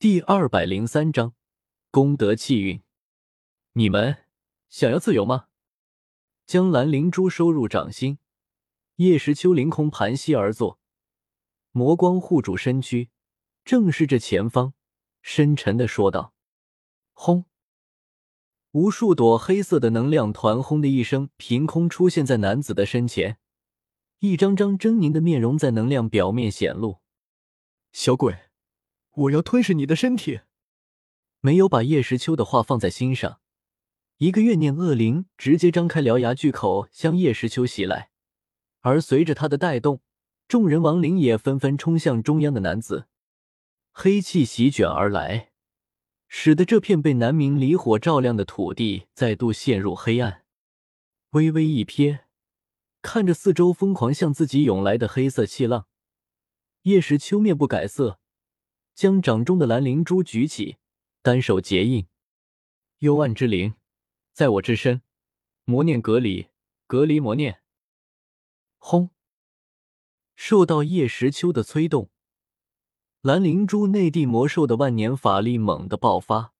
第二百零三章功德气运。你们想要自由吗？将蓝灵珠收入掌心，叶时秋凌空盘膝而坐，魔光护主身躯，正视着前方，深沉的说道：“轰！”无数朵黑色的能量团轰的一声，凭空出现在男子的身前，一张张狰狞的面容在能量表面显露。小鬼，我要吞噬你的身体！没有把叶时秋的话放在心上。一个怨念恶灵直接张开獠牙巨口向叶时秋袭来，而随着他的带动，众人亡灵也纷纷冲向中央的男子，黑气席卷而来，使得这片被南明离火照亮的土地再度陷入黑暗。微微一瞥，看着四周疯狂向自己涌来的黑色气浪，叶时秋面不改色，将掌中的蓝灵珠举起，单手结印，幽暗之灵。在我之身，魔念隔离，隔离魔念。轰！受到叶时秋的催动，蓝灵珠内地魔兽的万年法力猛地爆发，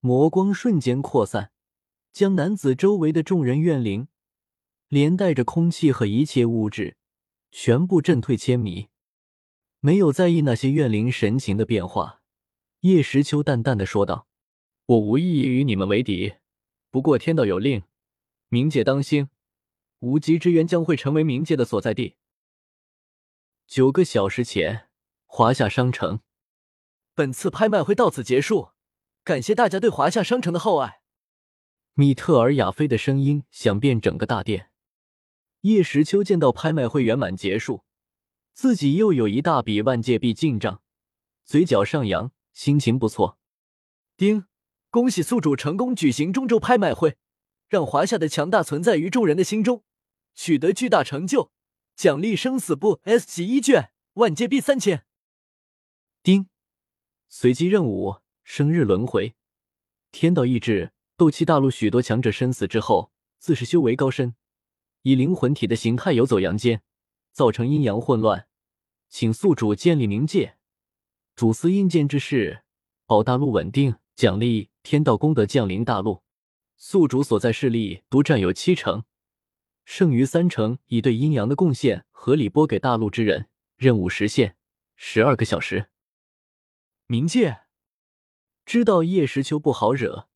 魔光瞬间扩散，将男子周围的众人怨灵，连带着空气和一切物质，全部震退千米。没有在意那些怨灵神情的变化，叶时秋淡淡的说道：“我无意与你们为敌。”不过天道有令，冥界当心，无极之渊将会成为冥界的所在地。九个小时前，华夏商城，本次拍卖会到此结束，感谢大家对华夏商城的厚爱。米特尔亚菲的声音响遍整个大殿。叶时秋见到拍卖会圆满结束，自己又有一大笔万界币进账，嘴角上扬，心情不错。丁。恭喜宿主成功举行中州拍卖会，让华夏的强大存在于众人的心中，取得巨大成就，奖励生死簿 S 级一卷，万界币三千。丁，随机任务：生日轮回。天道意志，斗气大陆许多强者生死之后，自是修为高深，以灵魂体的形态游走阳间，造成阴阳混乱，请宿主建立冥界，主司阴间之事，保大陆稳定。奖励天道功德降临大陆，宿主所在势力独占有七成，剩余三成以对阴阳的贡献合理拨给大陆之人。任务实现十二个小时。冥界知道叶时秋不好惹，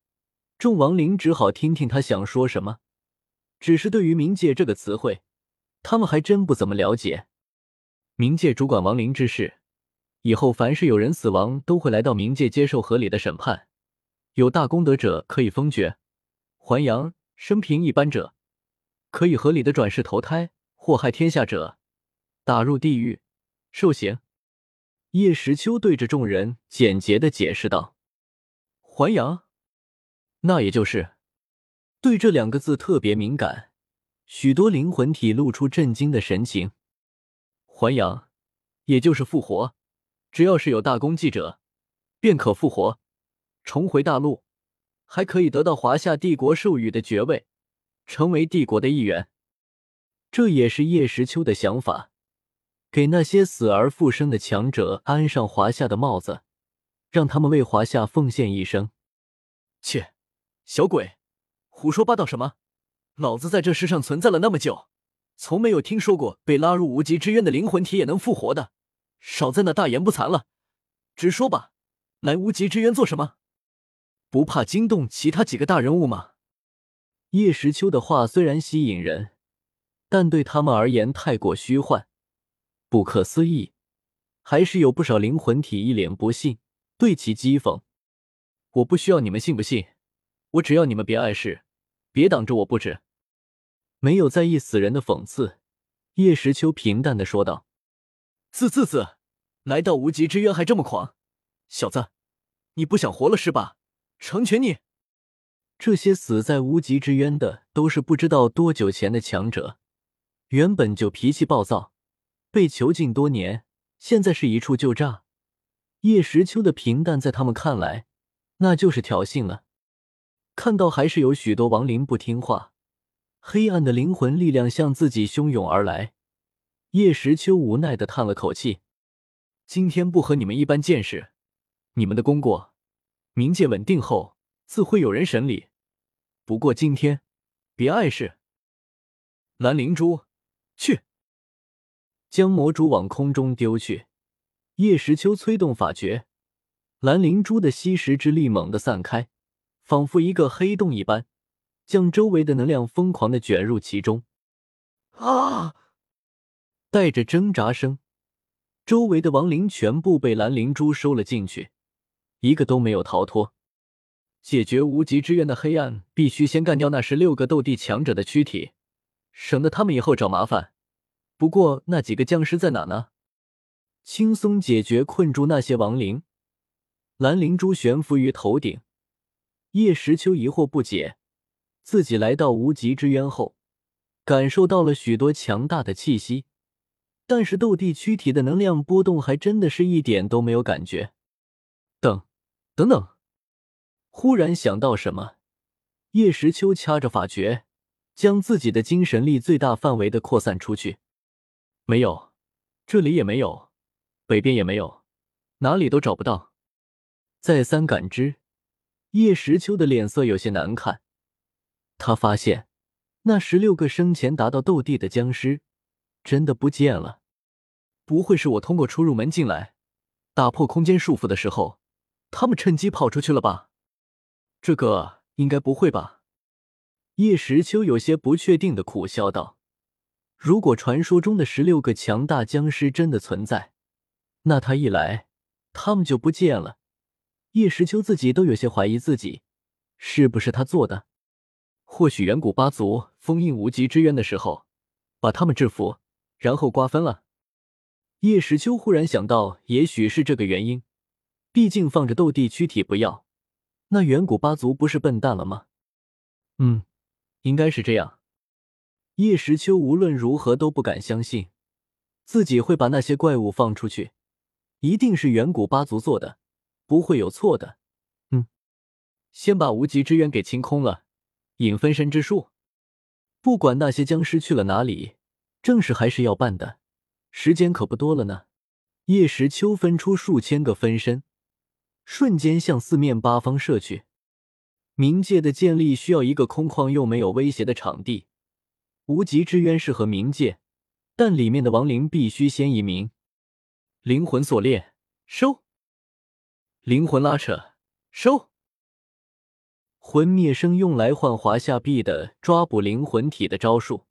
众亡灵只好听听他想说什么。只是对于冥界这个词汇，他们还真不怎么了解。冥界主管亡灵之事，以后凡是有人死亡，都会来到冥界接受合理的审判。有大功德者可以封爵还阳，生平一般者可以合理的转世投胎；祸害天下者打入地狱受刑。叶时秋对着众人简洁的解释道：“还阳，那也就是对这两个字特别敏感，许多灵魂体露出震惊的神情。还阳，也就是复活，只要是有大功绩者，便可复活。”重回大陆，还可以得到华夏帝国授予的爵位，成为帝国的一员。这也是叶时秋的想法，给那些死而复生的强者安上华夏的帽子，让他们为华夏奉献一生。切，小鬼，胡说八道什么？老子在这世上存在了那么久，从没有听说过被拉入无极之渊的灵魂体也能复活的。少在那大言不惭了，直说吧，来无极之渊做什么？不怕惊动其他几个大人物吗？叶时秋的话虽然吸引人，但对他们而言太过虚幻、不可思议，还是有不少灵魂体一脸不信，对其讥讽。我不需要你们信不信，我只要你们别碍事，别挡着我不止。没有在意死人的讽刺，叶时秋平淡的说道：“自自自，来到无极之渊还这么狂，小子，你不想活了是吧？”成全你！这些死在无极之渊的都是不知道多久前的强者，原本就脾气暴躁，被囚禁多年，现在是一触就炸。叶时秋的平淡在他们看来，那就是挑衅了。看到还是有许多亡灵不听话，黑暗的灵魂力量向自己汹涌而来，叶时秋无奈的叹了口气：“今天不和你们一般见识。”你们的功过，冥界稳定后自会有人审理。不过今天，别碍事。蓝灵珠，去！将魔珠往空中丢去。叶时秋催动法诀，蓝灵珠的吸食之力猛地散开，仿佛一个黑洞一般，将周围的能量疯狂的卷入其中。啊！带着挣扎声，周围的亡灵全部被蓝灵珠收了进去，一个都没有逃脱。解决无极之渊的黑暗，必须先干掉那十六个斗帝强者的躯体，省得他们以后找麻烦。不过那几个僵尸在哪呢？轻松解决困住那些亡灵。蓝灵珠悬浮于头顶，叶时秋疑惑不解。自己来到无极之渊后，感受到了许多强大的气息，但是斗帝躯体的能量波动还真的是一点都没有感觉。等，等等。忽然想到什么，叶时秋掐着法诀，将自己的精神力最大范围的扩散出去。没有，这里也没有，北边也没有，哪里都找不到。再三感知，叶时秋的脸色有些难看。他发现，那十六个生前达到斗帝的僵尸，真的不见了。不会是我通过出入门进来，打破空间束缚的时候，他们趁机跑出去了吧？这个应该不会吧？叶时秋有些不确定的苦笑道：“如果传说中的十六个强大僵尸真的存在，那他一来，他们就不见了。叶时秋自己都有些怀疑自己是不是他做的。或许远古八族封印无极之渊的时候，把他们制服，然后瓜分了。”叶时秋忽然想到，也许是这个原因。毕竟放着斗帝躯体不要。那远古八族不是笨蛋了吗？嗯，应该是这样。叶时秋无论如何都不敢相信，自己会把那些怪物放出去，一定是远古八族做的，不会有错的。嗯，先把无极之渊给清空了，引分身之术。不管那些僵尸去了哪里，正事还是要办的，时间可不多了呢。叶时秋分出数千个分身。瞬间向四面八方射去。冥界的建立需要一个空旷又没有威胁的场地。无极之渊适合冥界，但里面的亡灵必须先移民。灵魂锁链收，灵魂拉扯收。魂灭生用来换华夏币的抓捕灵魂体的招数，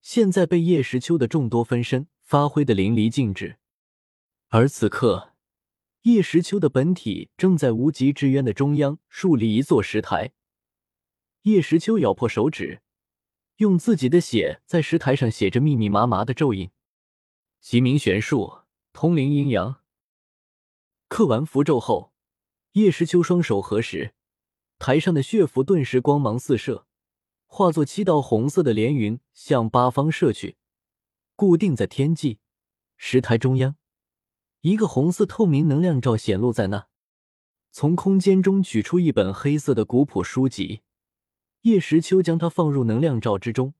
现在被叶时秋的众多分身发挥的淋漓尽致。而此刻。叶时秋的本体正在无极之渊的中央树立一座石台。叶时秋咬破手指，用自己的血在石台上写着密密麻麻的咒印。极明玄术，通灵阴阳。刻完符咒后，叶时秋双手合十，台上的血符顿时光芒四射，化作七道红色的连云向八方射去，固定在天际石台中央。一个红色透明能量罩显露在那，从空间中取出一本黑色的古朴书籍，叶时秋将它放入能量罩之中，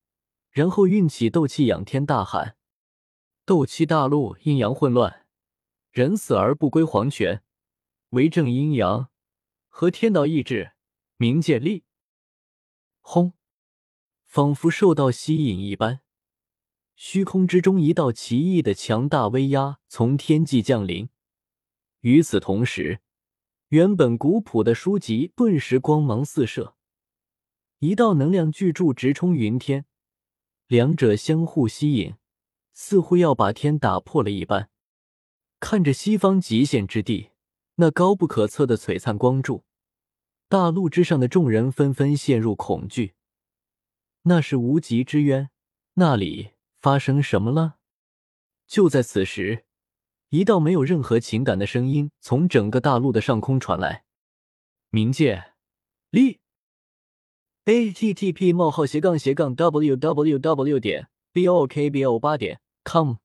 然后运起斗气仰天大喊：“斗气大陆阴阳混乱，人死而不归黄泉，为正阴阳，和天道意志，冥界力。”轰！仿佛受到吸引一般。虚空之中，一道奇异的强大威压从天际降临。与此同时，原本古朴的书籍顿时光芒四射，一道能量巨柱直冲云天，两者相互吸引，似乎要把天打破了一般。看着西方极限之地那高不可测的璀璨光柱，大陆之上的众人纷纷陷入恐惧。那是无极之渊，那里。发生什么了？就在此时，一道没有任何情感的声音从整个大陆的上空传来：“冥界，立。a t t p: 冒号斜杠斜杠 w w w. 点 b o k b o 八点 com。”